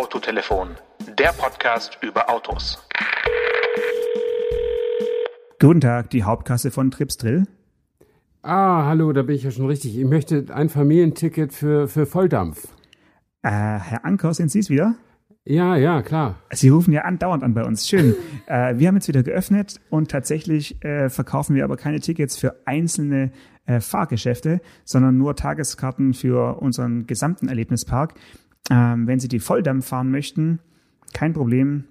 Autotelefon, der Podcast über Autos. Guten Tag, die Hauptkasse von Tripsdrill. Ah, hallo, da bin ich ja schon richtig. Ich möchte ein Familienticket für, für Volldampf. Äh, Herr Anker, sind Sie es wieder? Ja, ja, klar. Sie rufen ja andauernd an bei uns. Schön. äh, wir haben jetzt wieder geöffnet und tatsächlich äh, verkaufen wir aber keine Tickets für einzelne äh, Fahrgeschäfte, sondern nur Tageskarten für unseren gesamten Erlebnispark. Ähm, wenn Sie die Volldampf fahren möchten, kein Problem.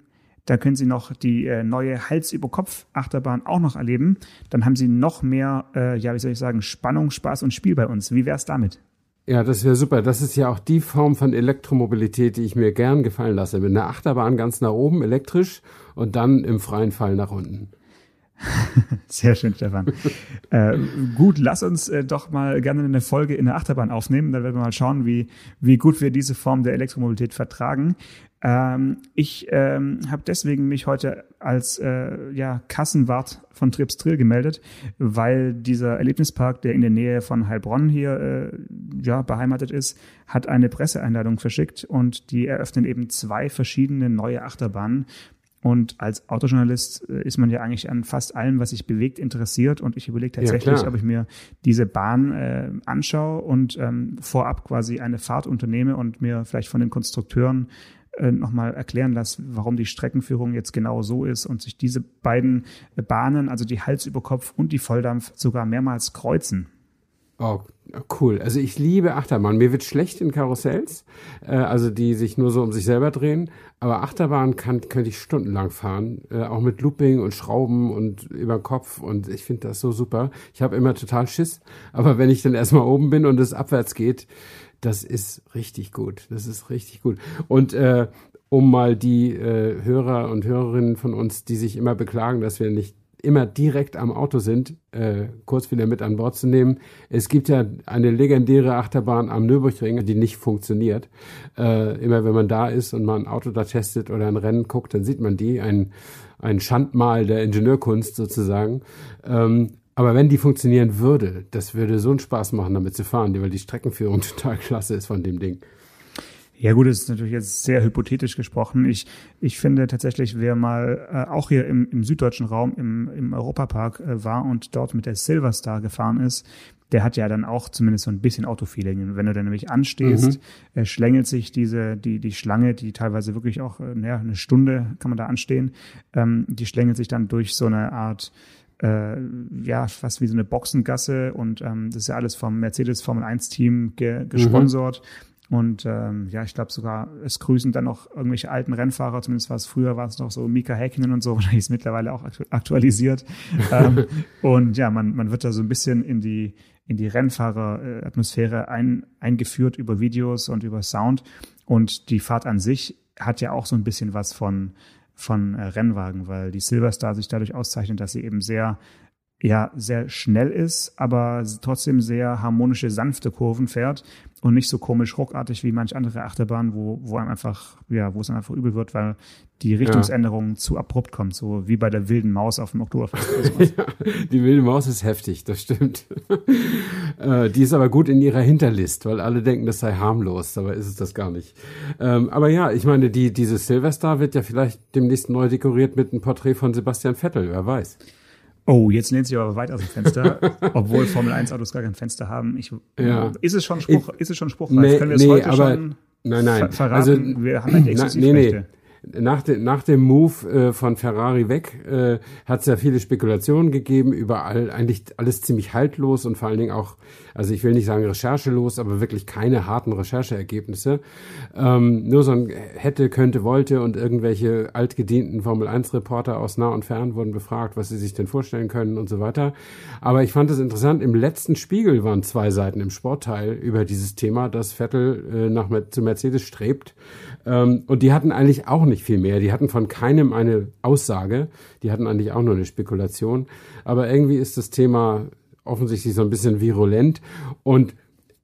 Da können Sie noch die äh, neue Hals-über-Kopf-Achterbahn auch noch erleben. Dann haben Sie noch mehr, äh, ja, wie soll ich sagen, Spannung, Spaß und Spiel bei uns. Wie wär's damit? Ja, das wäre super. Das ist ja auch die Form von Elektromobilität, die ich mir gern gefallen lasse. Mit einer Achterbahn ganz nach oben elektrisch und dann im freien Fall nach unten. Sehr schön, Stefan. äh, gut, lass uns äh, doch mal gerne eine Folge in der Achterbahn aufnehmen. Dann werden wir mal schauen, wie, wie gut wir diese Form der Elektromobilität vertragen. Ähm, ich ähm, habe deswegen mich heute als äh, ja, Kassenwart von Trips Trill gemeldet, weil dieser Erlebnispark, der in der Nähe von Heilbronn hier äh, ja, beheimatet ist, hat eine Presseeinladung verschickt und die eröffnen eben zwei verschiedene neue Achterbahnen. Und als Autojournalist äh, ist man ja eigentlich an fast allem, was sich bewegt, interessiert. Und ich überlege tatsächlich, Ja, ob ich mir diese Bahn äh, anschaue und ähm, vorab quasi eine Fahrt unternehme und mir vielleicht von den Konstrukteuren äh, nochmal erklären lasse, warum die Streckenführung jetzt genau so ist und sich diese beiden Bahnen, also die Hals über Kopf und die Volldampf, sogar mehrmals kreuzen. Oh, cool. Also ich liebe Achterbahn. Mir wird schlecht in Karussells, äh, also die sich nur so um sich selber drehen. Aber Achterbahn kann, könnte ich stundenlang fahren, äh, auch mit Looping und Schrauben und über den Kopf. Und ich finde das so super. Ich habe immer total Schiss. Aber wenn ich dann erstmal oben bin und es abwärts geht, das ist richtig gut. Das ist richtig gut. Und äh, um mal die äh, Hörer und Hörerinnen von uns, die sich immer beklagen, dass wir nicht immer direkt am Auto sind, äh, kurz wieder mit an Bord zu nehmen. Es gibt ja eine legendäre Achterbahn am Nürburgring, die nicht funktioniert. Äh, immer wenn man da ist und mal ein Auto da testet oder ein Rennen guckt, dann sieht man die, ein, ein Schandmal der Ingenieurkunst sozusagen. Ähm, aber wenn die funktionieren würde, das würde so einen Spaß machen, damit zu fahren, weil die Streckenführung total klasse ist von dem Ding. Ja gut, das ist natürlich jetzt sehr hypothetisch gesprochen. Ich, ich finde tatsächlich, wer mal äh, auch hier im, im süddeutschen Raum im, im Europapark äh, war und dort mit der Silverstar gefahren ist, der hat ja dann auch zumindest so ein bisschen Autofeeling. Wenn du dann nämlich anstehst, äh, schlängelt sich diese, die, die Schlange, die teilweise wirklich auch, äh, naja, eine Stunde kann man da anstehen, ähm, die schlängelt sich dann durch so eine Art äh, ja, fast wie so eine Boxengasse und ähm, das ist ja alles vom Mercedes Formel 1 Team ge gesponsert. Und ähm, ja, ich glaube sogar, es grüßen dann noch irgendwelche alten Rennfahrer, zumindest war es früher, war es noch so Mika Häkkinen und so, wahrscheinlich ist mittlerweile auch aktu aktualisiert. ähm, und ja, man, man wird da so ein bisschen in die, in die Rennfahrer-Atmosphäre ein, eingeführt über Videos und über Sound. Und die Fahrt an sich hat ja auch so ein bisschen was von, von äh, Rennwagen, weil die Silverstar sich dadurch auszeichnet, dass sie eben sehr ja sehr schnell ist, aber trotzdem sehr harmonische, sanfte Kurven fährt und nicht so komisch ruckartig wie manch andere Achterbahn, wo, wo einem einfach, ja, wo es einfach übel wird, weil die Richtungsänderung zu abrupt kommt, so wie bei der wilden Maus auf dem Oktoberfest. oder sowas. Ja, die wilde Maus ist heftig, das stimmt. äh, die ist aber gut in ihrer Hinterlist, weil alle denken, das sei harmlos, dabei ist es das gar nicht. Ähm, aber ja, ich meine, die, diese Silverstar wird ja vielleicht demnächst neu dekoriert mit einem Porträt von Sebastian Vettel, wer weiß. Oh, jetzt lehnt sich aber weit aus dem Fenster, obwohl Formel 1 Autos gar kein Fenster haben. Ich, Ja. Ist es schon Spruch, ist es schon spruchreif? Nee, Können wir es nee, heute aber- schon Nein, nein. ver verraten? Also, wir haben ja die Exklusivrechte. Nach, de, nach dem Move äh, von Ferrari weg äh, hat es ja viele Spekulationen gegeben, überall eigentlich alles ziemlich haltlos und vor allen Dingen auch, also ich will nicht sagen recherchelos, aber wirklich keine harten Rechercheergebnisse. Ähm, nur so ein hätte, könnte, wollte und irgendwelche altgedienten Formel-1-Reporter aus nah und fern wurden befragt, was sie sich denn vorstellen können und so weiter. Aber ich fand es interessant, im letzten Spiegel waren zwei Seiten im Sportteil über dieses Thema, dass Vettel äh, nach zu Mercedes strebt. Ähm, und die hatten eigentlich auch nicht viel mehr. Die hatten von keinem eine Aussage. Die hatten eigentlich auch nur eine Spekulation. Aber irgendwie ist das Thema offensichtlich so ein bisschen virulent. Und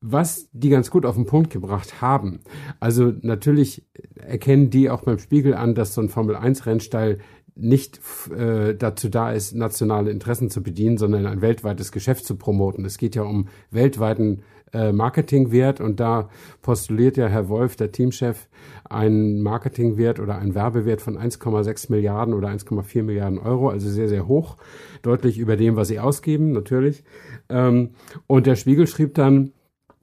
was die ganz gut auf den Punkt gebracht haben. Also natürlich erkennen die auch beim Spiegel an, dass so ein Formel-1-Rennstall nicht äh, dazu da ist, nationale Interessen zu bedienen, sondern ein weltweites Geschäft zu promoten. Es geht ja um weltweiten äh, Marketingwert und da postuliert ja Herr Wolf, der Teamchef, einen Marketingwert oder einen Werbewert von 1,6 Milliarden oder 1,4 Milliarden Euro, also sehr, sehr hoch, deutlich über dem, was sie ausgeben, natürlich. Ähm, und der Spiegel schrieb dann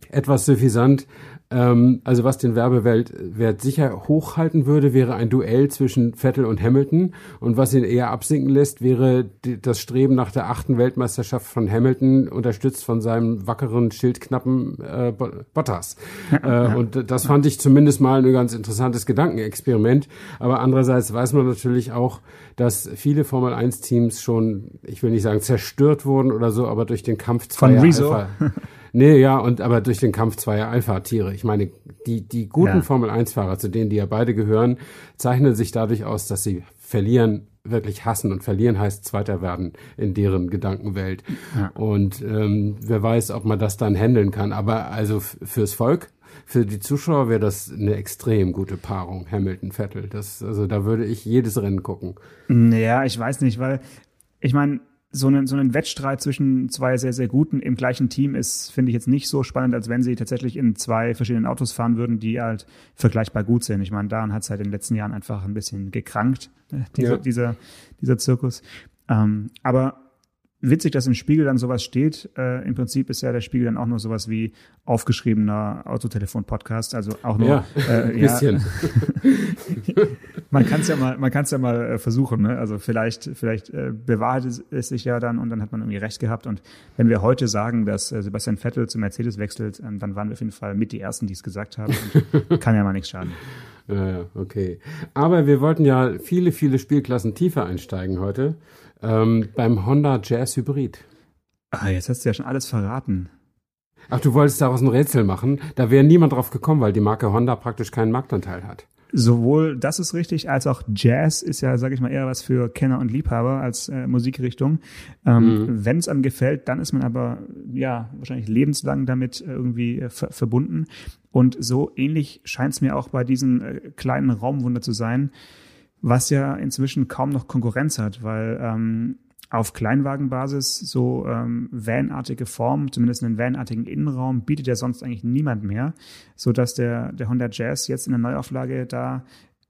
etwas suffisant, ähm, also was den Werbewert sicher hochhalten würde, wäre ein Duell zwischen Vettel und Hamilton. Und was ihn eher absinken lässt, wäre die, das Streben nach der achten Weltmeisterschaft von Hamilton, unterstützt von seinem wackeren, schildknappen äh, Bottas. äh, und das fand ich zumindest mal ein ganz interessantes Gedankenexperiment. Aber andererseits weiß man natürlich auch, dass viele Formel 1 Teams schon, ich will nicht sagen zerstört wurden oder so, aber durch den Kampf zweier Alpha. Nee, ja, und aber durch den Kampf zweier Alpha-Tiere. Ich meine, die, die guten ja. Formel-1-Fahrer, zu denen die ja beide gehören, zeichnen sich dadurch aus, dass sie verlieren, wirklich hassen. Und verlieren heißt Zweiter werden in deren Gedankenwelt. Ja. Und ähm, wer weiß, ob man das dann handeln kann. Aber also fürs Volk für die Zuschauer wäre das eine extrem gute Paarung, Hamilton, Vettel. Das, also da würde ich jedes Rennen gucken. Naja, ich weiß nicht, weil ich meine, so einen, so einen Wettstreit zwischen zwei sehr, sehr guten im gleichen Team ist, finde ich jetzt nicht so spannend, als wenn sie tatsächlich in zwei verschiedenen Autos fahren würden, die halt vergleichbar gut sind. Ich meine, daran hat es halt in den letzten Jahren einfach ein bisschen gekrankt, äh, dieser, ja. dieser, dieser Zirkus. Ähm, aber witzig, dass im Spiegel dann sowas steht. Äh, Im Prinzip ist ja der Spiegel dann auch nur sowas wie aufgeschriebener Autotelefon-Podcast, also auch nur ja, äh, bisschen. Ja. Man kann es ja mal, man kann es ja mal äh, versuchen. Ne? Also vielleicht, vielleicht äh, bewahrheit es sich ja dann und dann hat man irgendwie recht gehabt. Und wenn wir heute sagen, dass äh, Sebastian Vettel zu Mercedes wechselt, äh, dann waren wir auf jeden Fall mit die ersten, die es gesagt haben. Kann ja mal nichts schaden. Ja, okay. Aber wir wollten ja viele, viele Spielklassen tiefer einsteigen heute. Ähm, beim Honda Jazz Hybrid. Ah, jetzt hast du ja schon alles verraten. Ach, du wolltest daraus ein Rätsel machen. Da wäre niemand drauf gekommen, weil die Marke Honda praktisch keinen Marktanteil hat. Sowohl das ist richtig, als auch Jazz ist ja, sage ich mal, eher was für Kenner und Liebhaber als äh, Musikrichtung. Ähm, mhm. Wenn es einem gefällt, dann ist man aber ja wahrscheinlich lebenslang damit irgendwie äh, ver verbunden. Und so ähnlich scheint es mir auch bei diesen äh, kleinen Raumwunder zu sein was ja inzwischen kaum noch Konkurrenz hat, weil ähm, auf Kleinwagenbasis so ähm, vanartige Form, zumindest einen vanartigen Innenraum, bietet ja sonst eigentlich niemand mehr, so dass der, der Honda Jazz jetzt in der Neuauflage da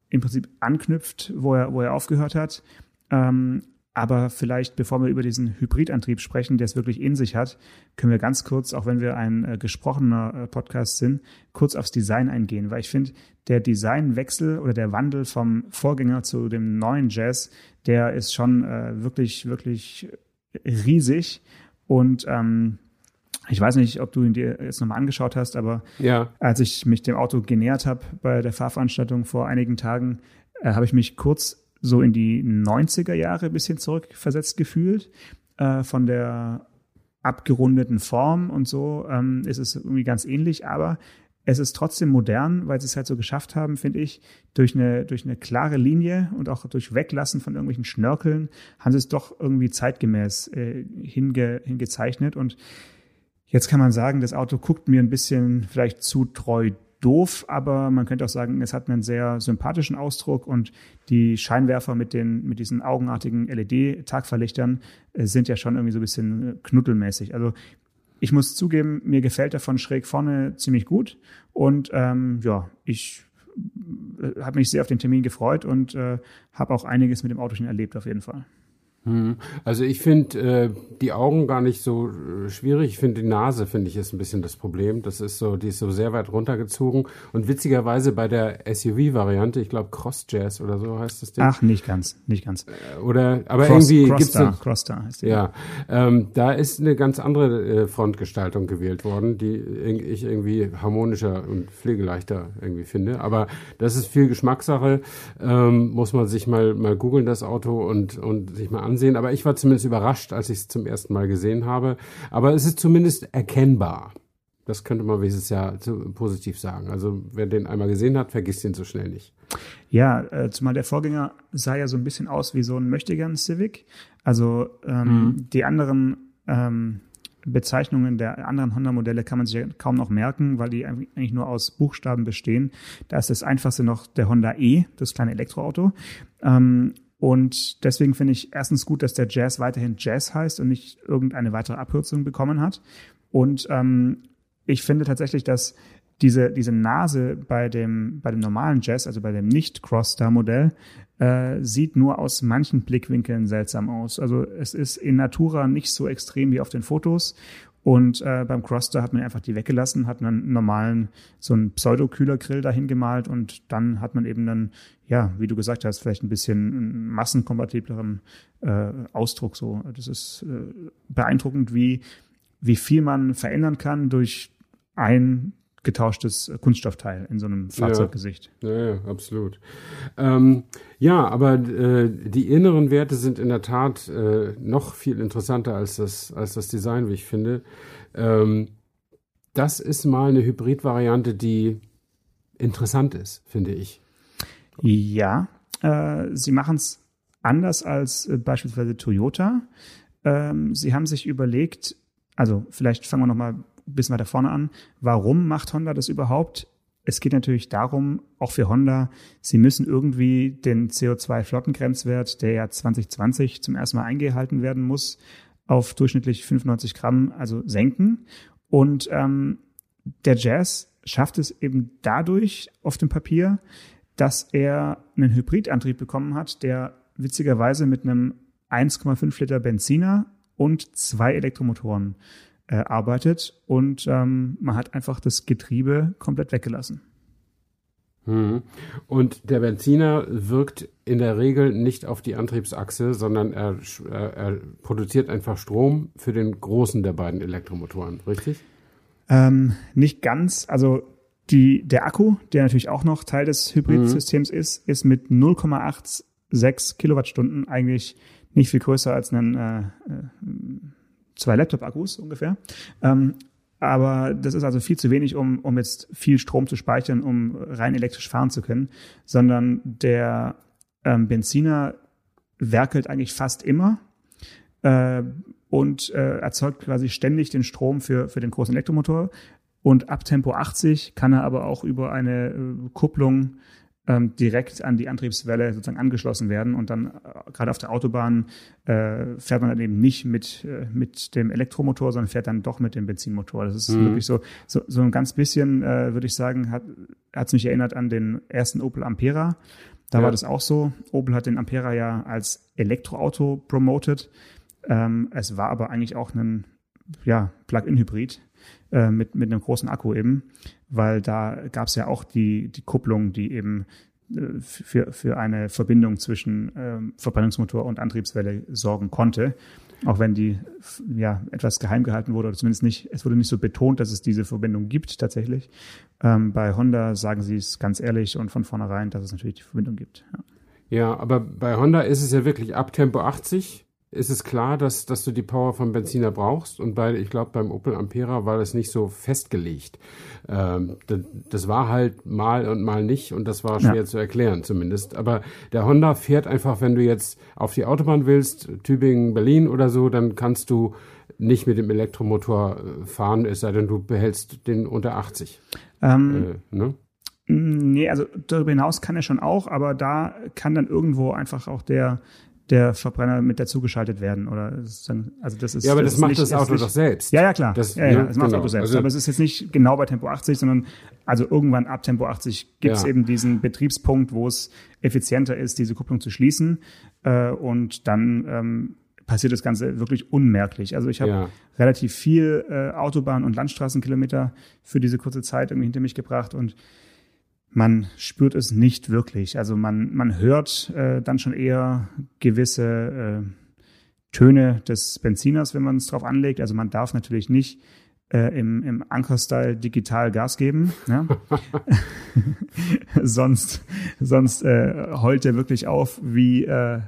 im Prinzip anknüpft, wo er, wo er aufgehört hat. Ähm, aber vielleicht, bevor wir über diesen Hybridantrieb sprechen, der es wirklich in sich hat, können wir ganz kurz, auch wenn wir ein äh, gesprochener äh, Podcast sind, kurz aufs Design eingehen, weil ich finde, der Designwechsel oder der Wandel vom Vorgänger zu dem neuen Jazz, der ist schon äh, wirklich, wirklich riesig und ähm, ich weiß nicht, ob du ihn dir jetzt nochmal angeschaut hast, aber ja. als ich mich dem Auto genähert habe bei der Fahrveranstaltung vor einigen Tagen, äh, habe ich mich kurz so in die 90er Jahre ein bisschen zurückversetzt gefühlt. Äh, von der abgerundeten Form und so ähm, ist es irgendwie ganz ähnlich, aber es ist trotzdem modern, weil sie es halt so geschafft haben, finde ich, durch eine, durch eine klare Linie und auch durch Weglassen von irgendwelchen Schnörkeln haben sie es doch irgendwie zeitgemäß äh, hinge, hingezeichnet. Und jetzt kann man sagen, das Auto guckt mir ein bisschen vielleicht zu treu doof, aber man könnte auch sagen, es hat einen sehr sympathischen Ausdruck und die Scheinwerfer mit den, mit diesen augenartigen LED-Tagverlichtern äh, sind ja schon irgendwie so ein bisschen äh, knuddelmäßig. Also ich muss zugeben, mir gefällt er von schräg vorne ziemlich gut und ähm, ja, ich äh, habe mich sehr auf den Termin gefreut und äh, habe auch einiges mit dem Auto schon erlebt auf jeden Fall. Hm. Also ich finde äh, die Augen gar nicht so äh, schwierig. Ich finde die Nase finde ich ist ein bisschen das Problem. Das ist so, die ist so sehr weit runtergezogen. Und witzigerweise bei der SUV-Variante, ich glaube Cross Jazz oder so heißt das Ding. Ach, nicht ganz, nicht ganz. Äh, oder aber Cross, irgendwie Cross gibt's eine, Crossstar heißt die. Ja, ähm, da ist eine ganz andere äh, Frontgestaltung gewählt worden, die ich irgendwie harmonischer und pflegeleichter irgendwie finde. Aber das ist viel Geschmackssache. Ähm, muss man sich mal mal googeln das Auto und und sich mal ansehen ansehen, aber ich war zumindest überrascht, als ich es zum ersten Mal gesehen habe. Aber es ist zumindest erkennbar. Das könnte man wenigstens ja positiv sagen. Also wer den einmal gesehen hat, vergisst ihn so schnell nicht. Ja, äh, zumal der Vorgänger sah ja so ein bisschen aus wie so ein Möchtegern Civic. Also ähm, mhm. die anderen ähm, Bezeichnungen der anderen Honda-Modelle kann man sich ja kaum noch merken, weil die eigentlich nur aus Buchstaben bestehen. Da ist das einfachste noch der Honda E, das kleine Elektroauto. Ähm, und deswegen finde ich erstens gut, dass der Jazz weiterhin Jazz heißt und nicht irgendeine weitere Abkürzung bekommen hat. Und ähm, ich finde tatsächlich, dass diese, diese Nase bei dem, bei dem normalen Jazz, also bei dem Nicht-Cross-Star-Modell, äh, sieht nur aus manchen Blickwinkeln seltsam aus. Also es ist in Natura nicht so extrem wie auf den Fotos. Und äh, beim Croster hat man einfach die weggelassen, hat einen normalen, so einen Pseudo-Kühlergrill dahin gemalt und dann hat man eben dann, ja, wie du gesagt hast, vielleicht ein bisschen massenkompatibleren äh, Ausdruck. So, das ist äh, beeindruckend, wie wie viel man verändern kann durch ein getauschtes Kunststoffteil in so einem Fahrzeuggesicht. Ja, ja, absolut. Ähm, ja, aber äh, die inneren Werte sind in der Tat äh, noch viel interessanter als das, als das Design, wie ich finde. Ähm, das ist mal eine Hybrid-Variante, die interessant ist, finde ich. Ja, äh, sie machen es anders als äh, beispielsweise Toyota. Ähm, sie haben sich überlegt, also vielleicht fangen wir nochmal bisschen weiter vorne an. Warum macht Honda das überhaupt? Es geht natürlich darum, auch für Honda, sie müssen irgendwie den CO2-Flottengrenzwert, der ja 2020 zum ersten Mal eingehalten werden muss, auf durchschnittlich 95 Gramm, also senken. Und ähm, der Jazz schafft es eben dadurch auf dem Papier, dass er einen Hybridantrieb bekommen hat, der witzigerweise mit einem 1,5 Liter Benziner und zwei Elektromotoren äh, arbeitet und ähm, man hat einfach das Getriebe komplett weggelassen. Mhm. Und der Benziner wirkt in der Regel nicht auf die Antriebsachse, sondern er, er produziert einfach Strom für den großen der beiden Elektromotoren, richtig? Ähm, nicht ganz. Also die, der Akku, der natürlich auch noch Teil des Hybridsystems mhm. ist, ist mit 0,86 Kilowattstunden eigentlich nicht viel größer als ein äh, äh zwei Laptop-Akkus ungefähr. Ähm, aber das ist also viel zu wenig, um, um jetzt viel Strom zu speichern, um rein elektrisch fahren zu können, sondern der ähm, Benziner werkelt eigentlich fast immer äh, und äh, erzeugt quasi ständig den Strom für, für den großen Elektromotor. Und ab Tempo 80 kann er aber auch über eine äh, Kupplung ähm, direkt an die Antriebswelle sozusagen angeschlossen werden und dann äh, gerade auf der Autobahn äh, fährt man dann eben nicht mit äh, mit dem Elektromotor, sondern fährt dann doch mit dem Benzinmotor. Das ist mhm. wirklich so, so so ein ganz bisschen äh, würde ich sagen hat hat's mich erinnert an den ersten Opel Ampera. Da ja. war das auch so. Opel hat den Ampera ja als Elektroauto promoted. Ähm, es war aber eigentlich auch ein ja, Plug-in-Hybrid äh, mit, mit einem großen Akku eben, weil da gab es ja auch die, die Kupplung, die eben äh, für, für eine Verbindung zwischen ähm, Verbrennungsmotor und Antriebswelle sorgen konnte. Auch wenn die ja etwas geheim gehalten wurde oder zumindest nicht, es wurde nicht so betont, dass es diese Verbindung gibt tatsächlich. Ähm, bei Honda sagen sie es ganz ehrlich und von vornherein, dass es natürlich die Verbindung gibt. Ja. ja, aber bei Honda ist es ja wirklich ab Tempo 80 ist es klar, dass, dass du die Power vom Benziner brauchst. Und bei, ich glaube, beim Opel Ampera war das nicht so festgelegt. Ähm, das, das, war halt mal und mal nicht und das war schwer ja. zu erklären zumindest. Aber der Honda fährt einfach, wenn du jetzt auf die Autobahn willst, Tübingen, Berlin oder so, dann kannst du nicht mit dem Elektromotor äh, fahren, es sei denn, du behältst den unter 80. Ähm, äh, ne? Nee, also darüber hinaus kann er schon auch, aber da kann dann irgendwo einfach auch der der Verbrenner mit dazugeschaltet werden oder also das ist ja aber das, das macht nicht, das Auto doch selbst ja ja klar das, ja, ja, das macht genau. das Auto selbst also, aber es ist jetzt nicht genau bei Tempo 80 sondern also irgendwann ab Tempo 80 gibt es ja. eben diesen Betriebspunkt wo es effizienter ist diese Kupplung zu schließen äh, und dann ähm, passiert das Ganze wirklich unmerklich also ich habe ja. relativ viel äh, Autobahn und Landstraßenkilometer für diese kurze Zeit irgendwie hinter mich gebracht und man spürt es nicht wirklich. Also man, man hört äh, dann schon eher gewisse äh, Töne des Benziners, wenn man es drauf anlegt. Also man darf natürlich nicht äh, im, im Anker-Style digital Gas geben. Ja? sonst sonst äh, heult er wirklich auf, wie, äh,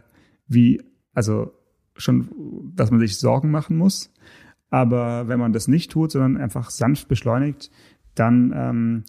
wie, also schon, dass man sich Sorgen machen muss. Aber wenn man das nicht tut, sondern einfach sanft beschleunigt, dann ähm,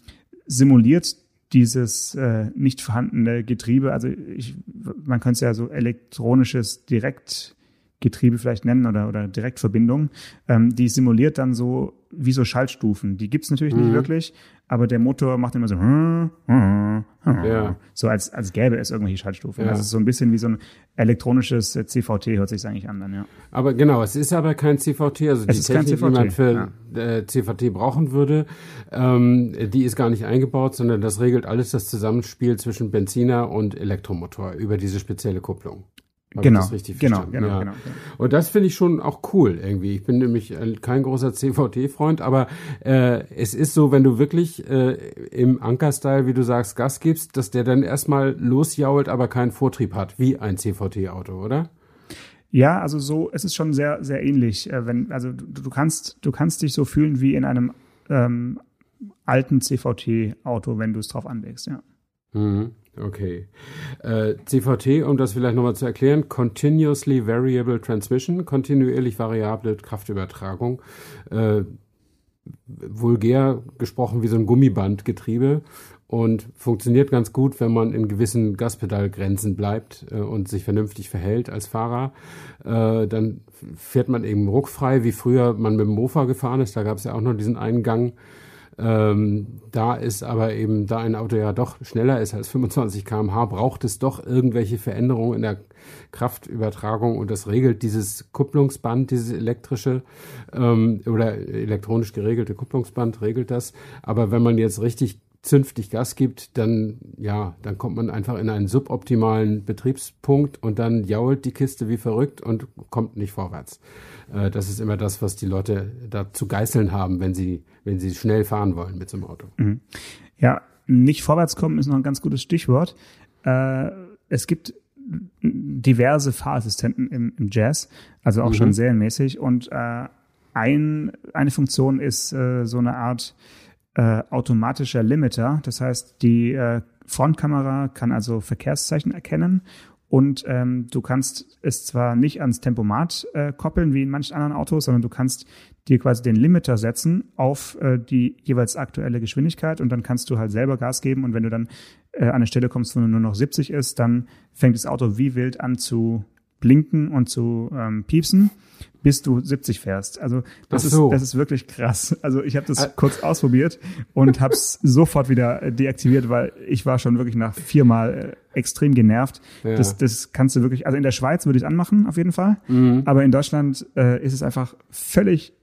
simuliert dieses äh, nicht vorhandene Getriebe, also ich, man könnte es ja so elektronisches Direkt Getriebe vielleicht nennen oder, oder Direktverbindung, ähm, die simuliert dann so wie so Schaltstufen. Die gibt's natürlich nicht Mhm. wirklich, aber der Motor macht immer so, hm, hm, hm, Ja. so als, als gäbe es irgendwelche Schaltstufen. Ja. Also so ein bisschen wie so ein elektronisches äh, CVT hört sich eigentlich an dann, ja. Aber genau, es ist aber kein CVT, also Es die ist Technik, die man CVT, für äh, CVT brauchen würde, ähm, die ist gar nicht eingebaut, sondern das regelt alles das Zusammenspiel zwischen Benziner und Elektromotor über diese spezielle Kupplung. Genau, das richtig genau, genau, ja. genau, genau. Und das finde ich schon auch cool irgendwie. Ich bin nämlich äh, kein großer CVT-Freund, aber äh, es ist so, wenn du wirklich äh, im Anker-Style, wie du sagst, Gas gibst, dass der dann erstmal losjault, aber keinen Vortrieb hat, wie ein CVT-Auto, oder? Ja, also so, es ist schon sehr, sehr ähnlich. Äh, wenn, also du, du kannst, du kannst dich so fühlen wie in einem ähm, alten CVT-Auto, wenn du es drauf anlegst, ja. Mhm, Okay. Äh, CVT, um das vielleicht nochmal zu erklären, Continuously Variable Transmission, kontinuierlich variable Kraftübertragung. Äh, vulgär gesprochen wie so ein Gummibandgetriebe und funktioniert ganz gut, wenn man in gewissen Gaspedalgrenzen bleibt äh, und sich vernünftig verhält als Fahrer. Äh, dann fährt man eben ruckfrei, wie früher man mit dem Mofa gefahren ist. Da gab es ja auch noch diesen einen Gang. Ähm, da ist aber eben, da ein Auto ja doch schneller ist als 25 km/h, braucht es doch irgendwelche Veränderungen in der Kraftübertragung und das regelt dieses Kupplungsband, dieses elektrische ähm, oder elektronisch geregelte Kupplungsband regelt das. Aber wenn man jetzt richtig zünftig Gas gibt, dann ja, dann kommt man einfach in einen suboptimalen Betriebspunkt und dann jault die Kiste wie verrückt und kommt nicht vorwärts. Äh, das ist immer das, was die Leute da zu geißeln haben, wenn sie, wenn sie schnell fahren wollen mit so einem Auto. Ja, nicht vorwärts kommen ist noch ein ganz gutes Stichwort. Äh, es gibt diverse Fahrassistenten im, im Jazz, also auch schon serienmäßig. Und äh, ein, eine Funktion ist äh, so eine Art äh, automatischer Limiter. Das heißt, die äh, Frontkamera kann also Verkehrszeichen erkennen und ähm, du kannst es zwar nicht ans Tempomat äh, koppeln wie in manchen anderen Autos, sondern du kannst dir quasi den Limiter setzen auf äh, die jeweils aktuelle Geschwindigkeit und dann kannst du halt selber Gas geben. Und wenn du dann äh, an eine Stelle kommst, wo nur noch 70 ist, dann fängt das Auto wie wild an zu blinken und zu ähm, piepsen, bis du 70 fährst. Also das, so. ist, das ist wirklich krass. Also ich habe das kurz ausprobiert und habe es sofort wieder deaktiviert, weil ich war schon wirklich nach viermal äh, extrem genervt. Ja. Das, das kannst du wirklich, also in der Schweiz würde ich es anmachen, auf jeden Fall. Aber in Deutschland äh, ist es einfach völlig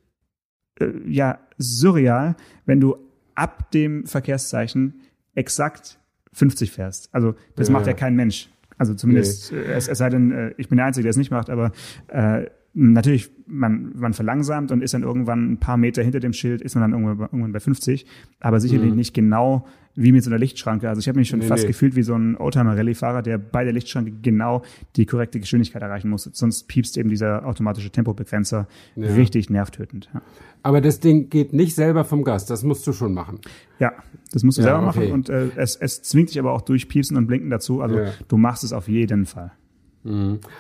äh, ja, surreal, wenn du ab dem Verkehrszeichen exakt 50 fährst. Also das Ja. macht ja kein Mensch. Also zumindest, äh, es, es sei denn, äh, ich bin der Einzige, der es nicht macht, aber äh, natürlich, man, man verlangsamt und ist dann irgendwann ein paar Meter hinter dem Schild, ist man dann irgendwann, bei- irgendwann bei 50, aber sicherlich nicht genau wie mit so einer Lichtschranke. Also ich habe mich schon Nee, fast nee. gefühlt wie so ein Oldtimer-Rallye-Fahrer, der bei der Lichtschranke genau die korrekte Geschwindigkeit erreichen muss. Sonst piepst eben dieser automatische Tempobegrenzer Ja. richtig nervtötend. Ja. Aber das Ding geht nicht selber vom Gas, das musst du schon machen. Ja, das musst du Ja, selber okay. machen und äh, es, es zwingt dich aber auch durch Piepsen und Blinken dazu. Also du machst es auf jeden Fall.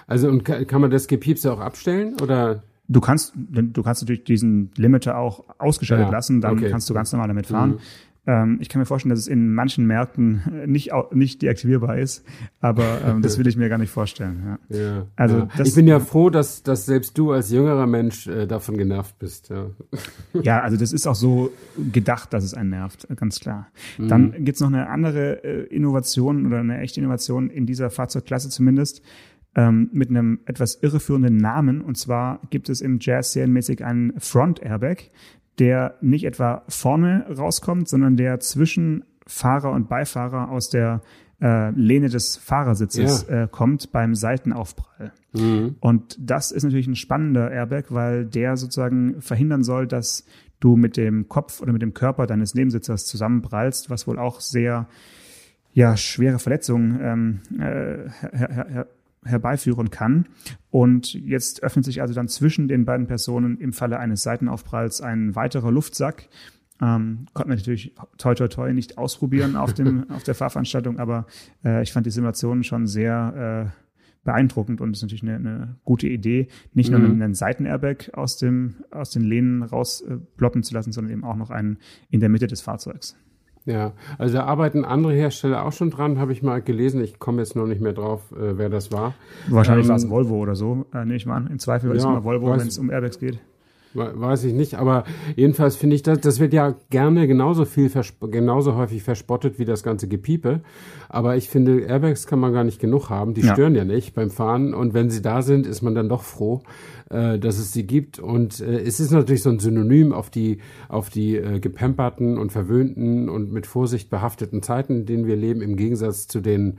Also und ka- kann man das Gepiepse auch abstellen oder? Du kannst, du kannst natürlich diesen Limiter auch ausgeschaltet Ja, lassen, dann okay. Mhm. kannst du ganz normal damit fahren. Ähm, ich kann mir vorstellen, dass es in manchen Märkten nicht, nicht deaktivierbar ist, aber ähm, das will ich mir gar nicht vorstellen. Ja. Ja, Also ja. das- ich bin ja froh, dass, dass selbst du als jüngerer Mensch äh, davon genervt bist. Ja. Ja, also das ist auch so gedacht, dass es einen nervt, ganz klar. Mhm. Dann gibt's noch eine andere äh, Innovation oder eine echte Innovation in dieser Fahrzeugklasse zumindest ähm, mit einem etwas irreführenden Namen. Und zwar gibt es im Jazz serienmäßig einen Front Airbag, der nicht etwa vorne rauskommt, sondern der zwischen Fahrer und Beifahrer aus der äh, Lehne des Fahrersitzes äh, kommt beim Seitenaufprall. Und das ist natürlich ein spannender Airbag, weil der sozusagen verhindern soll, dass du mit dem Kopf oder mit dem Körper deines Nebensitzers zusammenprallst, was wohl auch sehr ja, schwere Verletzungen ähm, äh, her, her, her, herbeiführen kann. Und jetzt öffnet sich also dann zwischen den beiden Personen im Falle eines Seitenaufpralls ein weiterer Luftsack. Ähm, konnten wir natürlich toi toi toi nicht ausprobieren auf dem auf der Fahrveranstaltung, aber äh, ich fand die Simulation schon sehr äh, beeindruckend und ist natürlich eine, eine gute Idee, nicht nur einen, einen Seitenairbag aus dem aus den Lehnen rausploppen zu lassen, sondern eben auch noch einen in der Mitte des Fahrzeugs. Ja, also da arbeiten andere Hersteller auch schon dran, habe ich mal gelesen. Ich komme jetzt noch nicht mehr drauf, äh, wer das war. Wahrscheinlich ähm, war es Volvo oder so, äh, nehme ich mal an. In Zweifel war es immer Volvo, wenn es um Airbags geht. Weiß ich nicht, aber jedenfalls finde ich, das, das wird ja gerne genauso viel, genauso häufig verspottet wie das ganze Gepiepe. Aber ich finde, Airbags kann man gar nicht genug haben. Die ja. stören ja nicht beim Fahren. Und wenn sie da sind, ist man dann doch froh, äh, dass es sie gibt. Und äh, es ist natürlich so ein Synonym auf die, auf die äh, gepamperten und verwöhnten und mit Vorsicht behafteten Zeiten, in denen wir leben, im Gegensatz zu den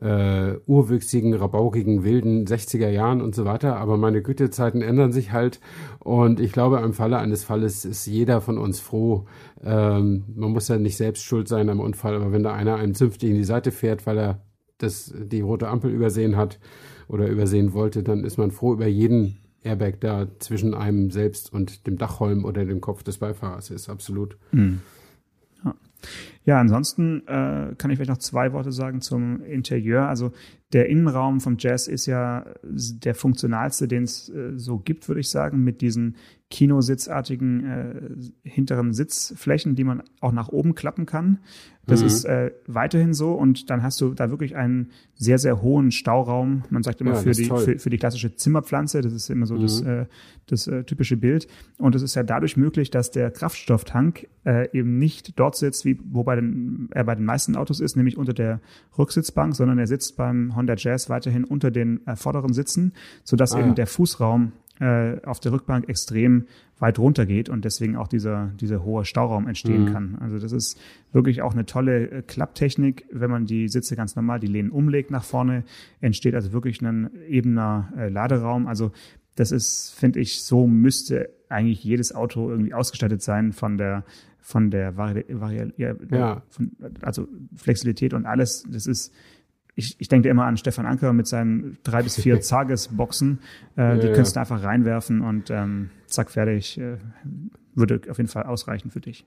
äh, urwüchsigen, rabaukigen, wilden 60er Jahren und so weiter. Aber meine Gütezeiten ändern sich halt. Und ich glaube, im Falle eines Falles ist jeder von uns froh. Ähm, man muss ja nicht selbst schuld sein am Unfall, aber wenn da einer einem zünftig in die Seite fährt, weil er das, die rote Ampel übersehen hat oder übersehen wollte, dann ist man froh über jeden Airbag da zwischen einem selbst und dem Dachholm oder dem Kopf des Beifahrers ist. Absolut. Mhm. Ja, ansonsten äh, kann ich vielleicht noch zwei Worte sagen zum Interieur. Also der Innenraum vom Jazz ist ja der funktionalste, den es äh, so gibt, würde ich sagen, mit diesen kinositzartigen äh, hinteren Sitzflächen, die man auch nach oben klappen kann. Das mhm. ist äh, weiterhin so und dann hast du da wirklich einen sehr, sehr hohen Stauraum. Man sagt immer ja, für, die, für, für, die klassische Zimmerpflanze, das ist immer so mhm. das, äh, das äh, typische Bild. Und es ist ja dadurch möglich, dass der Kraftstofftank äh, eben nicht dort sitzt, wie wo bei den, er bei den meisten Autos ist, nämlich unter der Rücksitzbank, sondern er sitzt beim Honda Jazz weiterhin unter den äh, vorderen Sitzen, sodass ah, eben ja. der Fußraum äh, auf der Rückbank extrem weit runter geht und deswegen auch dieser, dieser hohe Stauraum entstehen mhm. kann. Also das ist wirklich auch eine tolle äh, Klapptechnik, wenn man die Sitze ganz normal, die Lehnen umlegt nach vorne, entsteht also wirklich ein ebener äh, Laderaum. Also das ist, finde ich, so müsste eigentlich jedes Auto irgendwie ausgestattet sein von der von der Vari, Vari ja. von, also Flexibilität und alles. Das ist ich, ich denke immer an Stefan Anker mit seinen drei bis vier Tagesboxen. Äh, ja, die könntest du einfach reinwerfen und ähm, zack, fertig. Äh, würde auf jeden Fall ausreichen für dich.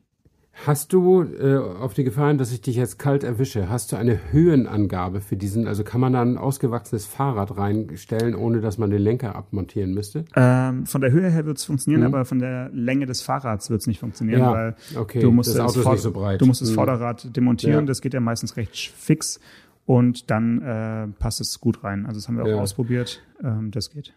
Hast du, äh, auf die Gefahren, dass ich dich jetzt kalt erwische, hast du eine Höhenangabe für diesen? Also kann man da ein ausgewachsenes Fahrrad reinstellen, ohne dass man den Lenker abmontieren müsste? Ähm, von der Höhe her wird es funktionieren, mhm. aber von der Länge des Fahrrads wird es nicht funktionieren, ja, weil okay. du musst das, Auto das, so du musst das mhm. Vorderrad demontieren. Ja. Das geht ja meistens recht fix und dann äh, passt es gut rein. Also das haben wir auch ja. ausprobiert. Ähm, das geht.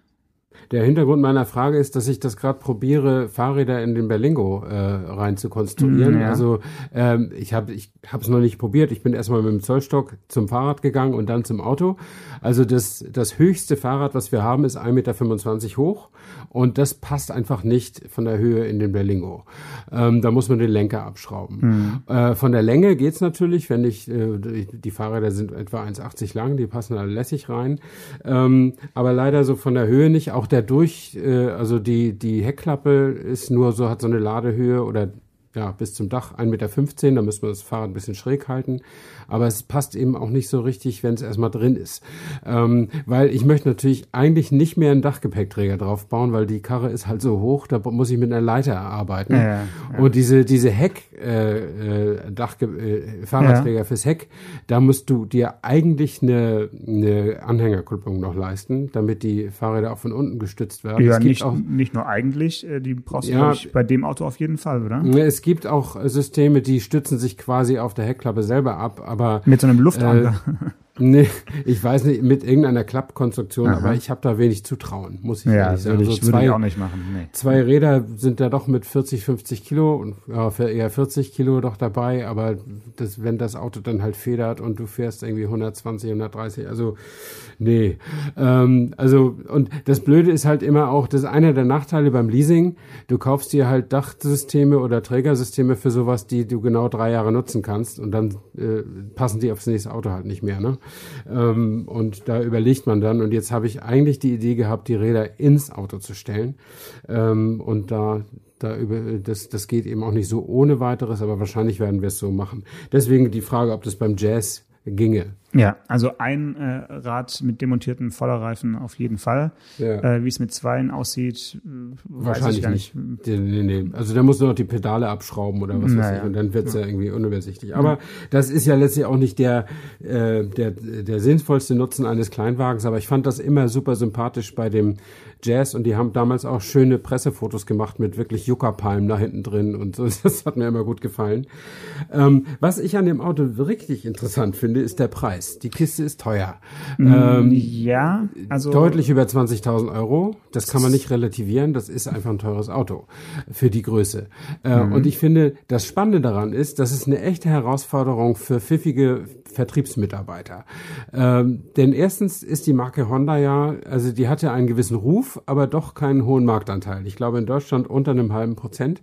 Der Hintergrund meiner Frage ist, dass ich das gerade probiere, Fahrräder in den Berlingo äh, rein zu konstruieren. Mm, ja. Also ähm, ich habe ich es noch nicht probiert. Ich bin erstmal mit dem Zollstock zum Fahrrad gegangen und dann zum Auto. Also das, das höchste Fahrrad, was wir haben, ist 1,25 Meter hoch und das passt einfach nicht von der Höhe in den Berlingo. Ähm, da muss man den Lenker abschrauben. Mm. Äh, von der Länge geht's natürlich, wenn ich, äh, die Fahrräder sind etwa 1,80 lang, die passen da lässig rein. Ähm, aber leider so von der Höhe nicht. Auch der durch, äh, also die, die Heckklappe ist nur so, hat so eine Ladehöhe oder ja, bis zum Dach 1,15 Meter, da müssen wir das Fahrrad ein bisschen schräg halten aber es passt eben auch nicht so richtig, wenn es erstmal drin ist. Ähm, weil ich möchte natürlich eigentlich nicht mehr einen Dachgepäckträger drauf bauen, weil die Karre ist halt so hoch, da muss ich mit einer Leiter arbeiten. Ja, ja. Und diese, diese Heck, äh, äh, Dachge äh, Fahrradträger ja. fürs Heck, da musst du dir eigentlich eine, eine Anhängerkupplung noch leisten, damit die Fahrräder auch von unten gestützt werden. Ja, nicht, auch, nicht nur eigentlich, äh, die brauchst du ja, bei dem Auto auf jeden Fall, oder? Es gibt auch Systeme, die stützen sich quasi auf der Heckklappe selber ab, aber mit so einem Luftanker. Äh, Nee, ich weiß nicht, mit irgendeiner Klappkonstruktion, Aha. aber ich habe da wenig Zutrauen, muss ich ja, ehrlich sagen. Würde ich, also zwei, würde ich auch nicht machen. Nee. Zwei Räder sind da doch mit 40, 50 Kilo und für eher 40 Kilo doch dabei, aber das, wenn das Auto dann halt federt und du fährst irgendwie 120, 130, also nee. Ähm, also und das Blöde ist halt immer auch, das ist einer der Nachteile beim Leasing. Du kaufst dir halt Dachsysteme oder Trägersysteme für sowas, die du genau drei Jahre nutzen kannst und dann äh, passen die aufs nächste Auto halt nicht mehr, ne? Ähm, und da überlegt man dann, und jetzt habe ich eigentlich die Idee gehabt, die Räder ins Auto zu stellen. Ähm, und da da über, das, das geht eben auch nicht so ohne weiteres, aber wahrscheinlich werden wir es so machen. Deswegen die Frage, ob das beim Jazz ginge. Ja, also ein äh, Rad mit demontierten Vorderreifen auf jeden Fall. Ja. Äh, Wie es mit zweien aussieht, äh, wahrscheinlich nicht. nicht. Nee, nee. Also da muss noch die Pedale abschrauben oder was naja. weiß ich und dann wird's ja. ja irgendwie unübersichtlich. Aber ja. das ist ja letztlich auch nicht der, äh, der, der sinnvollste Nutzen eines Kleinwagens, aber ich fand das immer super sympathisch bei dem Jazz und die haben damals auch schöne Pressefotos gemacht mit wirklich Juckerpalmen da hinten drin und so. Das hat mir immer gut gefallen. Ähm, was ich an dem Auto richtig interessant finde, ist der Preis. Die Kiste ist teuer. Mm, ähm, ja, also deutlich über 20.000 Euro. Das kann man nicht relativieren. Das ist einfach ein teures Auto für die Größe. Äh, mhm. Und ich finde, das Spannende daran ist, dass es eine echte Herausforderung für pfiffige Vertriebsmitarbeiter. Ähm, denn erstens ist die Marke Honda ja, also die hat ja einen gewissen Ruf, aber doch keinen hohen Marktanteil. Ich glaube in Deutschland unter einem halben Prozent.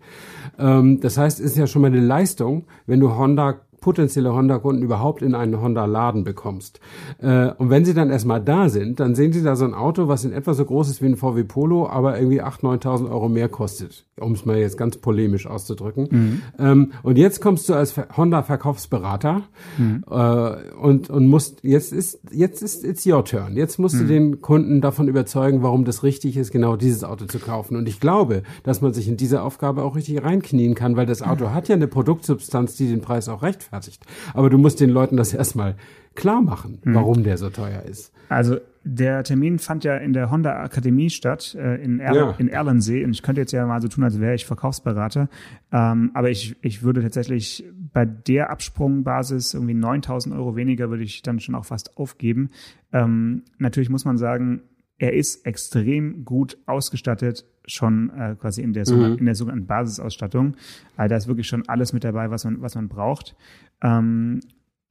Ähm, das heißt, es ist ja schon mal eine Leistung, wenn du Honda potenzielle Honda-Kunden überhaupt in einen Honda-Laden bekommst. Äh, und wenn sie dann erstmal da sind, dann sehen sie da so ein Auto, was in etwa so groß ist wie ein VW Polo, aber irgendwie 8.000, 9.000 Euro mehr kostet, um es mal jetzt ganz polemisch auszudrücken. Mhm. Ähm, und jetzt kommst du als Honda-Verkaufsberater mhm. äh, und, und musst, jetzt ist, jetzt ist it's your turn. Jetzt musst mhm. du den Kunden davon überzeugen, warum das richtig ist, genau dieses Auto zu kaufen. Und ich glaube, dass man sich in diese Aufgabe auch richtig reinknien kann, weil das Auto hat ja eine Produktsubstanz, die den Preis auch rechtfertigt gerechtfertigt. Aber du musst den Leuten das erstmal klar machen, mhm. warum der so teuer ist. Also der Termin fand ja in der Honda Akademie statt, äh, in, er ja. in Erlensee. Und ich könnte jetzt ja mal so tun, als wäre ich Verkaufsberater. Ähm, aber ich, ich würde tatsächlich bei der Absprungbasis irgendwie 9000 Euro weniger würde ich dann schon auch fast aufgeben. Ähm, natürlich muss man sagen, er ist extrem gut ausgestattet, schon äh, quasi in der, mhm. in der sogenannten Basisausstattung. Also da ist wirklich schon alles mit dabei, was man, was man braucht. Ähm,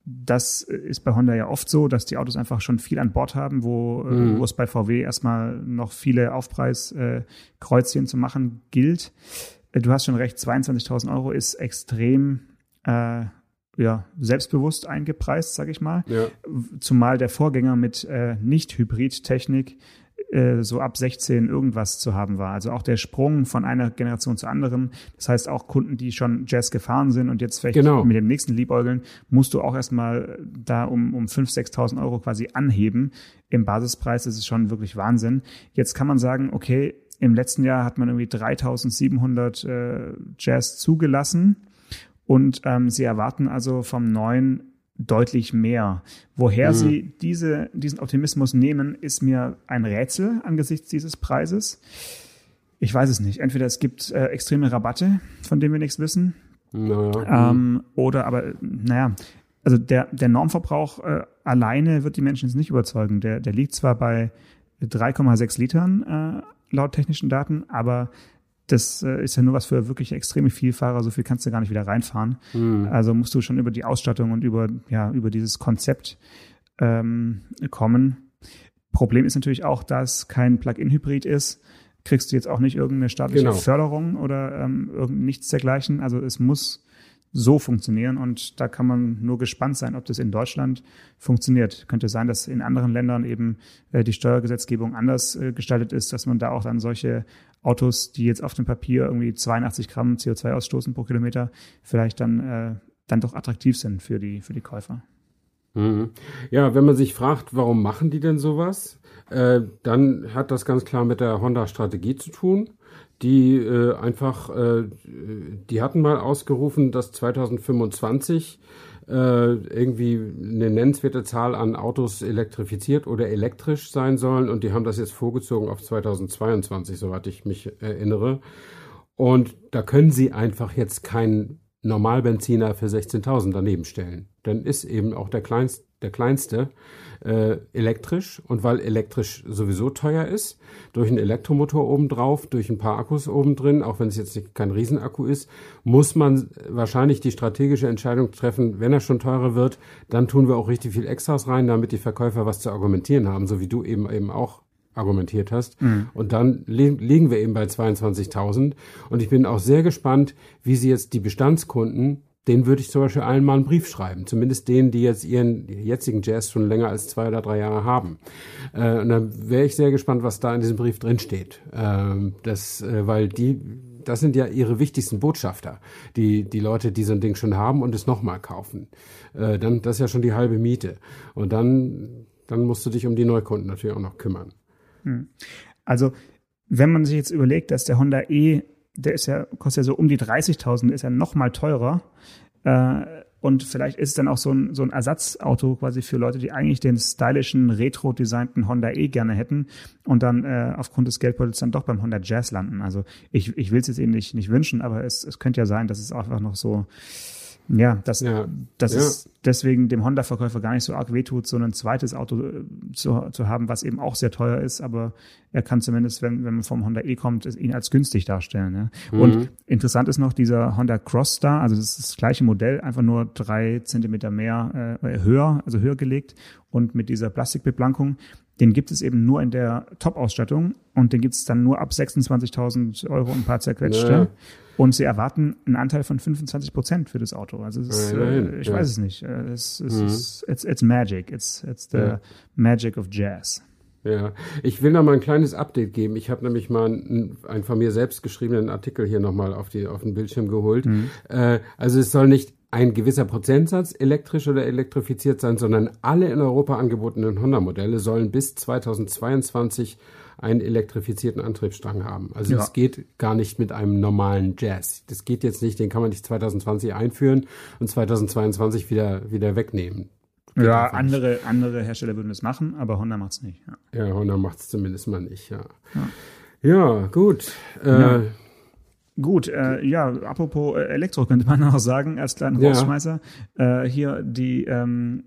das ist bei Honda ja oft so, dass die Autos einfach schon viel an Bord haben, wo, äh, mhm. wo es bei VW erstmal noch viele Aufpreiskreuzchen äh, zu machen gilt. Äh, du hast schon recht, 22.000 Euro ist extrem äh, ja, selbstbewusst eingepreist, sag ich mal. Ja. Zumal der Vorgänger mit äh, Nicht-Hybrid-Technik äh, so ab 16 irgendwas zu haben war. Also auch der Sprung von einer Generation zur anderen. Das heißt, auch Kunden, die schon Jazz gefahren sind und jetzt vielleicht genau. mit dem nächsten liebäugeln, musst du auch erstmal da um, um 5.000, 6.000 Euro quasi anheben im Basispreis. Das ist schon wirklich Wahnsinn. Jetzt kann man sagen, okay, im letzten Jahr hat man irgendwie 3.700 äh, Jazz zugelassen. Und ähm, sie erwarten also vom neuen deutlich mehr. Woher mhm. sie diese, diesen Optimismus nehmen, ist mir ein Rätsel angesichts dieses Preises. Ich weiß es nicht. Entweder es gibt äh, extreme Rabatte, von denen wir nichts wissen. Naja, ähm, oder aber, naja, also der, der Normverbrauch äh, alleine wird die Menschen jetzt nicht überzeugen. Der, der liegt zwar bei 3,6 Litern äh, laut technischen Daten, aber das äh, ist ja nur was für wirklich extreme Vielfahrer, so viel kannst du gar nicht wieder reinfahren. Mhm. Also musst du schon über die Ausstattung und über, ja, über dieses Konzept ähm, kommen. Problem ist natürlich auch, dass kein Plug-in-Hybrid ist. Kriegst du jetzt auch nicht irgendeine staatliche genau. Förderung oder ähm, nichts dergleichen. Also es muss so funktionieren und da kann man nur gespannt sein, ob das in Deutschland funktioniert. Könnte sein, dass in anderen Ländern eben äh, die Steuergesetzgebung anders äh, gestaltet ist, dass man da auch dann solche Autos, die jetzt auf dem Papier irgendwie 82 Gramm CO2 ausstoßen pro Kilometer, vielleicht dann, äh, dann doch attraktiv sind für die, für die Käufer. Mhm. Ja, wenn man sich fragt, warum machen die denn sowas, dann hat das ganz klar mit der Honda-Strategie zu tun die äh, einfach, äh, die hatten mal ausgerufen, dass 2025 äh, irgendwie eine nennenswerte Zahl an Autos elektrifiziert oder elektrisch sein sollen und die haben das jetzt vorgezogen auf 2022, soweit ich mich erinnere. Und da können sie einfach jetzt keinen Normalbenziner für 16.000 daneben stellen. Dann ist eben auch der kleinste, der kleinste äh, elektrisch und weil elektrisch sowieso teuer ist, durch einen Elektromotor obendrauf, durch ein paar Akkus obendrin, auch wenn es jetzt nicht, kein Riesenakku ist, muss man wahrscheinlich die strategische Entscheidung treffen, wenn er schon teurer wird, dann tun wir auch richtig viel Extras rein, damit die Verkäufer was zu argumentieren haben, so wie du eben eben auch argumentiert hast. Mhm. Und dann li liegen wir eben bei 22.000. Und ich bin auch sehr gespannt, wie sie jetzt die Bestandskunden den würde ich zum Beispiel allen mal einen Brief schreiben. Zumindest denen, die jetzt ihren jetzigen Jazz schon länger als zwei oder drei Jahre haben. Äh, und dann wäre ich sehr gespannt, was da in diesem Brief drin steht. Ähm, das, äh, weil die das sind ja ihre wichtigsten Botschafter, die, die Leute, die so ein Ding schon haben und es nochmal kaufen. Äh, dann, das ist ja schon die halbe Miete. Und dann, dann musst du dich um die Neukunden natürlich auch noch kümmern. Hm. Also, wenn man sich jetzt überlegt, dass der Honda E, der ist ja, kostet ja so um die 30.000, ist ja noch mal teurer. Äh, und vielleicht ist es dann auch so ein, so ein Ersatzauto quasi für Leute, die eigentlich den stylischen, retro-designten Honda E gerne hätten und dann äh, aufgrund des Geldbeutels dann doch beim Honda Jazz landen. Also ich, ich will es jetzt eben nicht, nicht wünschen, aber es, es könnte ja sein, dass es einfach noch so ja, dass, ja. dass ja. es deswegen dem Honda-Verkäufer gar nicht so arg wehtut, so ein zweites Auto äh, zu, zu haben, was eben auch sehr teuer ist, aber er kann zumindest, wenn, wenn man vom Honda E kommt, ihn als günstig darstellen. Ja. Mhm. Und interessant ist noch dieser Honda Crossstar, also das ist das gleiche Modell, einfach nur drei Zentimeter mehr äh, höher, also höher gelegt und mit dieser Plastikbeblankung. Den gibt es eben nur in der Top-Ausstattung und den gibt es dann nur ab 26.000 Euro und ein paar zerquetschte. Naja. Und sie erwarten einen Anteil von 25 Prozent für das Auto. Also ist, äh, ich ja. weiß es nicht. Äh, es, es mhm. ist, it's, it's magic. It's, it's the ja. magic of jazz. Ja, ich will noch mal ein kleines Update geben. Ich habe nämlich mal einen, einen, von mir selbst geschriebenen Artikel hier nochmal auf, die, auf den Bildschirm geholt. Mhm. Äh, also es soll nicht ein gewisser Prozentsatz elektrisch oder elektrifiziert sein, sondern alle in Europa angebotenen Honda-Modelle sollen bis 2022 einen elektrifizierten Antriebsstrang haben. Also es geht gar nicht mit einem normalen Jazz. Das geht jetzt nicht, den kann man nicht 2020 einführen und 2022 wieder, wieder wegnehmen. Geht ja, andere, andere Hersteller würden das machen, aber Honda macht es nicht. Ja, ja Honda macht es zumindest mal nicht, ja. Ja, ja gut. Äh, Gut, äh, ja, apropos äh, Elektro könnte man auch sagen, als kleinen Rausschmeißer. Ja. Äh, hier die ähm,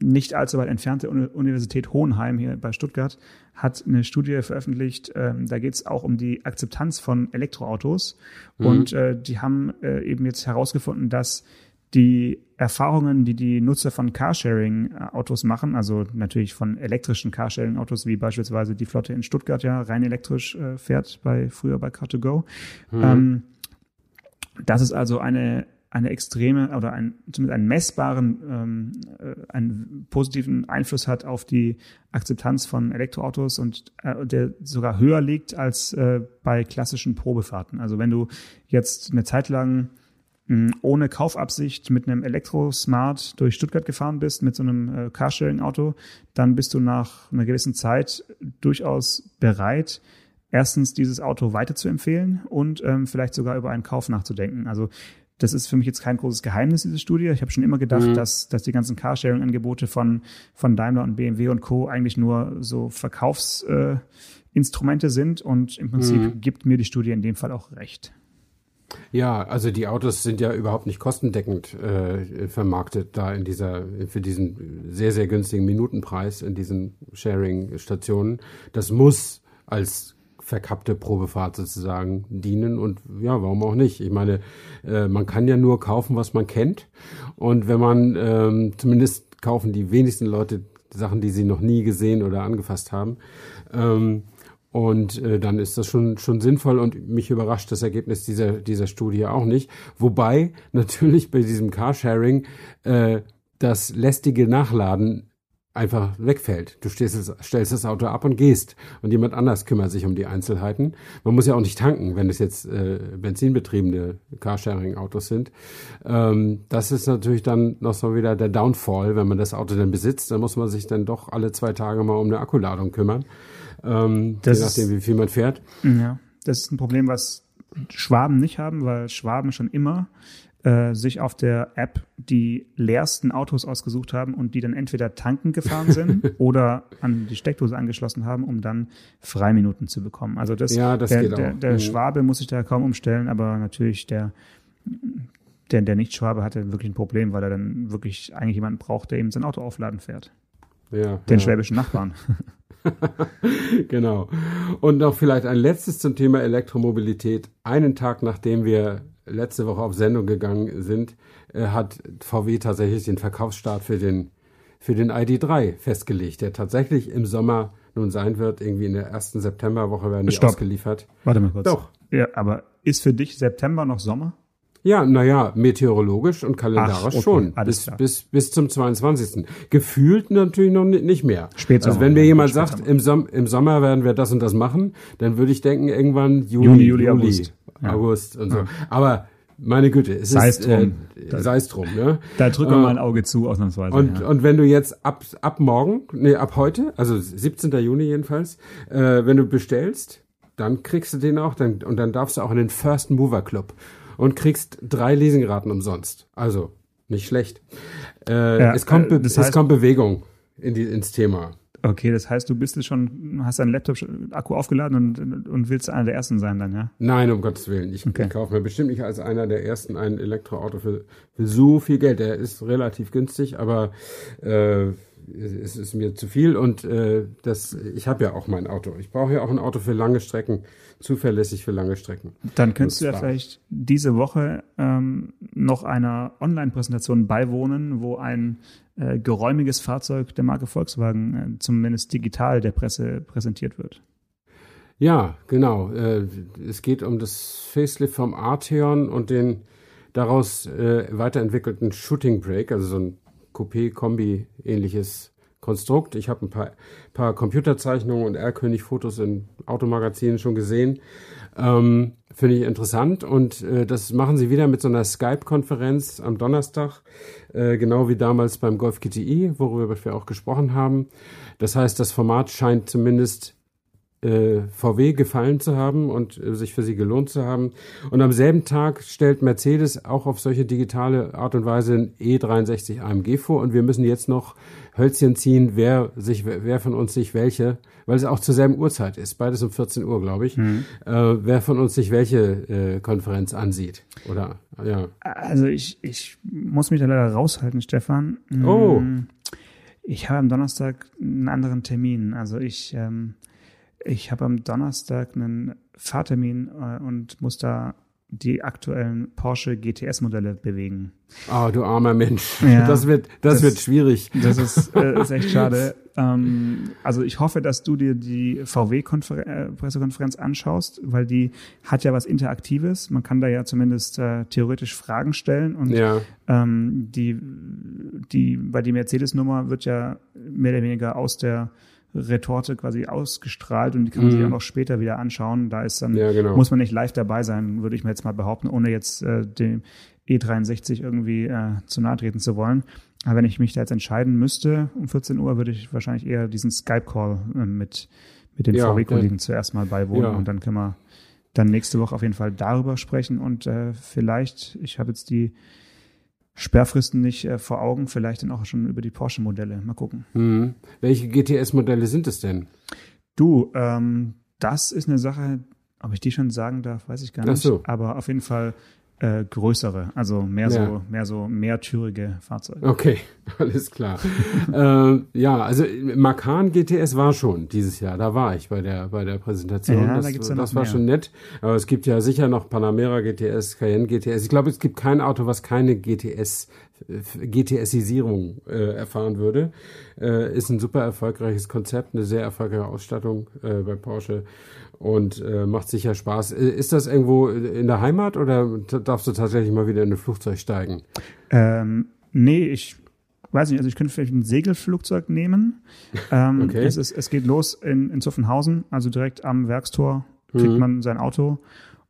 nicht allzu weit entfernte Universität Hohenheim hier bei Stuttgart hat eine Studie veröffentlicht. Ähm, da geht es auch um die Akzeptanz von Elektroautos. Mhm. Und äh, die haben äh, eben jetzt herausgefunden, dass die Erfahrungen, die die Nutzer von Carsharing-Autos machen, also natürlich von elektrischen Carsharing-Autos, wie beispielsweise die Flotte in Stuttgart ja rein elektrisch äh, fährt, bei früher bei Car2Go, mhm. ähm, das ist also eine eine extreme oder ein, zumindest einen messbaren, ähm, äh, einen positiven Einfluss hat auf die Akzeptanz von Elektroautos und äh, der sogar höher liegt als äh, bei klassischen Probefahrten. Also wenn du jetzt eine Zeit lang ohne Kaufabsicht mit einem Elektrosmart durch Stuttgart gefahren bist, mit so einem äh, Carsharing-Auto, dann bist du nach einer gewissen Zeit durchaus bereit, erstens dieses Auto weiterzuempfehlen und ähm, vielleicht sogar über einen Kauf nachzudenken. Also das ist für mich jetzt kein großes Geheimnis, diese Studie. Ich habe schon immer gedacht, mhm. dass, dass die ganzen Carsharing-Angebote von, von Daimler und BMW und Co. eigentlich nur so Verkaufsinstrumente äh, sind und im Prinzip mhm. gibt mir die Studie in dem Fall auch recht. Ja, also die Autos sind ja überhaupt nicht kostendeckend äh, vermarktet da in dieser für diesen sehr sehr günstigen Minutenpreis in diesen Sharing-Stationen. Das muss als verkappte Probefahrt sozusagen dienen und ja, warum auch nicht? Ich meine, äh, man kann ja nur kaufen, was man kennt und wenn man ähm, zumindest kaufen die wenigsten Leute Sachen, die sie noch nie gesehen oder angefasst haben. Ähm, und äh, dann ist das schon, schon sinnvoll und mich überrascht das Ergebnis dieser, dieser Studie auch nicht. Wobei natürlich bei diesem Carsharing äh, das lästige Nachladen einfach wegfällt. Du stehst, stellst das Auto ab und gehst und jemand anders kümmert sich um die Einzelheiten. Man muss ja auch nicht tanken, wenn es jetzt äh, benzinbetriebene Carsharing-Autos sind. Ähm, das ist natürlich dann noch so wieder der Downfall, wenn man das Auto dann besitzt, dann muss man sich dann doch alle zwei Tage mal um eine Akkuladung kümmern, ähm, je nachdem, wie viel man fährt. Ja, das ist ein Problem, was Schwaben nicht haben, weil Schwaben schon immer äh, sich auf der App die leersten Autos ausgesucht haben und die dann entweder tanken gefahren sind oder an die Steckdose angeschlossen haben, um dann Freiminuten zu bekommen. Also das, ja, das der, der, auch. der mhm. Schwabe muss sich da kaum umstellen, aber natürlich der der, der Nicht-Schwabe hatte wirklich ein Problem, weil er dann wirklich eigentlich jemanden braucht, der ihm sein Auto aufladen fährt. Ja, Den ja. schwäbischen Nachbarn. genau. Und noch vielleicht ein letztes zum Thema Elektromobilität. Einen Tag nachdem wir letzte Woche auf Sendung gegangen sind, äh, hat VW tatsächlich den Verkaufsstart für den, für den ID3 festgelegt, der tatsächlich im Sommer nun sein wird. Irgendwie in der ersten Septemberwoche werden die Stopp. ausgeliefert. Warte mal kurz. Doch. Ja, aber ist für dich September noch Sommer? Ja, naja, meteorologisch und kalendarisch Ach, okay, schon. Bis, bis, bis zum 22. Gefühlt natürlich noch nicht mehr. Spätsommer, also wenn mir jemand sagt, im, Som im Sommer werden wir das und das machen, dann würde ich denken, irgendwann Juni, Juni, Juli. Juli. Ja. August und so. Aber meine Güte, es Sei ist es drum. Äh, sei es drum, ne? Da drücken wir Äh, mal ein Auge zu, ausnahmsweise. Und, ja. und wenn du jetzt ab, ab morgen, nee, ab heute, also 17. Juni jedenfalls, äh, wenn du bestellst, dann kriegst du den auch, dann, und dann darfst du auch in den First Mover Club und kriegst drei Leasingraten umsonst. Also, nicht schlecht. Äh, Ja, es, kommt, äh, das es heißt- kommt Bewegung in die, ins Thema. Okay, das heißt, du bist jetzt schon, hast deinen Laptop schon- Akku aufgeladen und, und willst einer der ersten sein dann, ja? Nein, um Gottes Willen. Ich, Okay. ich kaufe mir bestimmt nicht als einer der ersten ein Elektroauto für, für so viel Geld. Der ist relativ günstig, aber äh, es ist mir zu viel und äh, das, ich habe ja auch mein Auto. Ich brauche ja auch ein Auto für lange Strecken, zuverlässig für lange Strecken. Dann könntest du ja vielleicht diese Woche ähm, noch einer Online-Präsentation beiwohnen, wo ein äh, geräumiges Fahrzeug der Marke Volkswagen äh, zumindest digital der Presse präsentiert wird. Ja, genau. Äh, es geht um das Facelift vom Arteon und den daraus äh, weiterentwickelten Shooting Brake, also so ein Coupé-Kombi-ähnliches Konstrukt. Ich habe ein paar, paar Computerzeichnungen und R-König-Fotos in Automagazinen schon gesehen. Ähm, Finde ich interessant und äh, das machen sie wieder mit so einer Skype-Konferenz am Donnerstag, äh, genau wie damals beim Golf GTI, worüber wir auch gesprochen haben. Das heißt, das Format scheint zumindest äh, VW gefallen zu haben und äh, sich für sie gelohnt zu haben. Und am selben Tag stellt Mercedes auch auf solche digitale Art und Weise ein E63 AMG vor und wir müssen jetzt noch Hölzchen ziehen, wer sich, wer von uns sich welche, weil es auch zur selben Uhrzeit ist, beides um 14 Uhr, glaube ich, äh, wer von uns sich welche äh, Konferenz ansieht. Oder ja. Also ich, ich muss mich da leider raushalten, Stefan. Mm, Oh. Ich habe am Donnerstag einen anderen Termin. Also ich, ähm, ich habe am Donnerstag einen Fahrtermin äh, und muss da die aktuellen Porsche GTS-Modelle bewegen. Oh, du armer Mensch. Ja, das wird, das, das- wird schwierig. Das ist, äh, ist echt schade. Ähm, also ich hoffe, dass du dir die VW-Pressekonferenz anschaust, weil die hat ja was Interaktives. Man kann da ja zumindest äh, theoretisch Fragen stellen und Ja, ähm, die, die, bei die Mercedes-Nummer wird ja mehr oder weniger aus der Retorte quasi ausgestrahlt und die kann man sich Mhm. auch noch später wieder anschauen. Da ist dann, Ja, genau. muss man nicht live dabei sein, würde ich mir jetzt mal behaupten, ohne jetzt äh, dem E63 irgendwie äh, zu nahe treten zu wollen. Aber wenn ich mich da jetzt entscheiden müsste um 14 Uhr, würde ich wahrscheinlich eher diesen Skype-Call äh, mit, mit den Ja, VW-Kollegen zuerst mal beiwohnen Ja. und dann können wir dann nächste Woche auf jeden Fall darüber sprechen und äh, vielleicht, ich habe jetzt die Sperrfristen nicht äh, vor Augen, vielleicht dann auch schon über die Porsche-Modelle. Mal gucken. hm. Welche GTS-Modelle sind es denn? Du, ähm, das ist eine Sache, ob ich die schon sagen darf, weiß ich gar Ach nicht. so. Aber auf jeden Fall äh, größere, also mehr Ja. so, mehr so mehrtürige Fahrzeuge. Okay, alles klar. äh, ja, also Macan GTS war schon dieses Jahr. Da war ich bei der bei der Präsentation. Ja, das da gibt's ja das war mehr. schon nett. Aber es gibt ja sicher noch Panamera GTS, Cayenne GTS. Ich glaube, es gibt kein Auto, was keine GTS GTSisierung äh, erfahren würde. Äh, ist ein super erfolgreiches Konzept, eine sehr erfolgreiche Ausstattung äh, bei Porsche und äh, macht sicher Spaß. Äh, Ist das irgendwo in der Heimat oder darfst du tatsächlich mal wieder in ein Flugzeug steigen? Ähm, nee, ich weiß nicht, also ich könnte vielleicht ein Segelflugzeug nehmen. Ähm, Okay. es, ist, es geht los in, in Zuffenhausen, also direkt am Werkstor kriegt Mhm. man sein Auto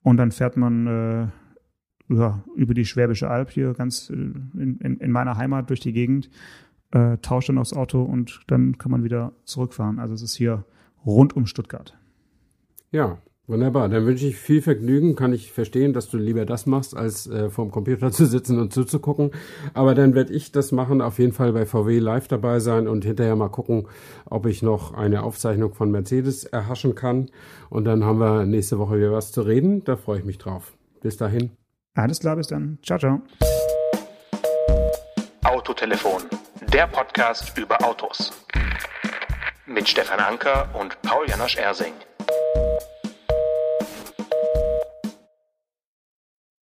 und dann fährt man äh, ja, über die Schwäbische Alb hier ganz äh, in, in, in meiner Heimat durch die Gegend, äh, tauscht dann aufs Auto und dann kann man wieder zurückfahren. Also es ist hier rund um Stuttgart. Ja, wunderbar. Dann wünsche ich viel Vergnügen. Kann ich verstehen, dass du lieber das machst, als äh, vorm Computer zu sitzen und zuzugucken. Aber dann werde ich das machen, auf jeden Fall bei VW live dabei sein und hinterher mal gucken, ob ich noch eine Aufzeichnung von Mercedes erhaschen kann. Und dann haben wir nächste Woche wieder was zu reden. Da freue ich mich drauf. Bis dahin. Alles klar, bis dann. Ciao, ciao. Autotelefon, der Podcast über Autos. Mit Stefan Anker und Paul Janosch Ersing.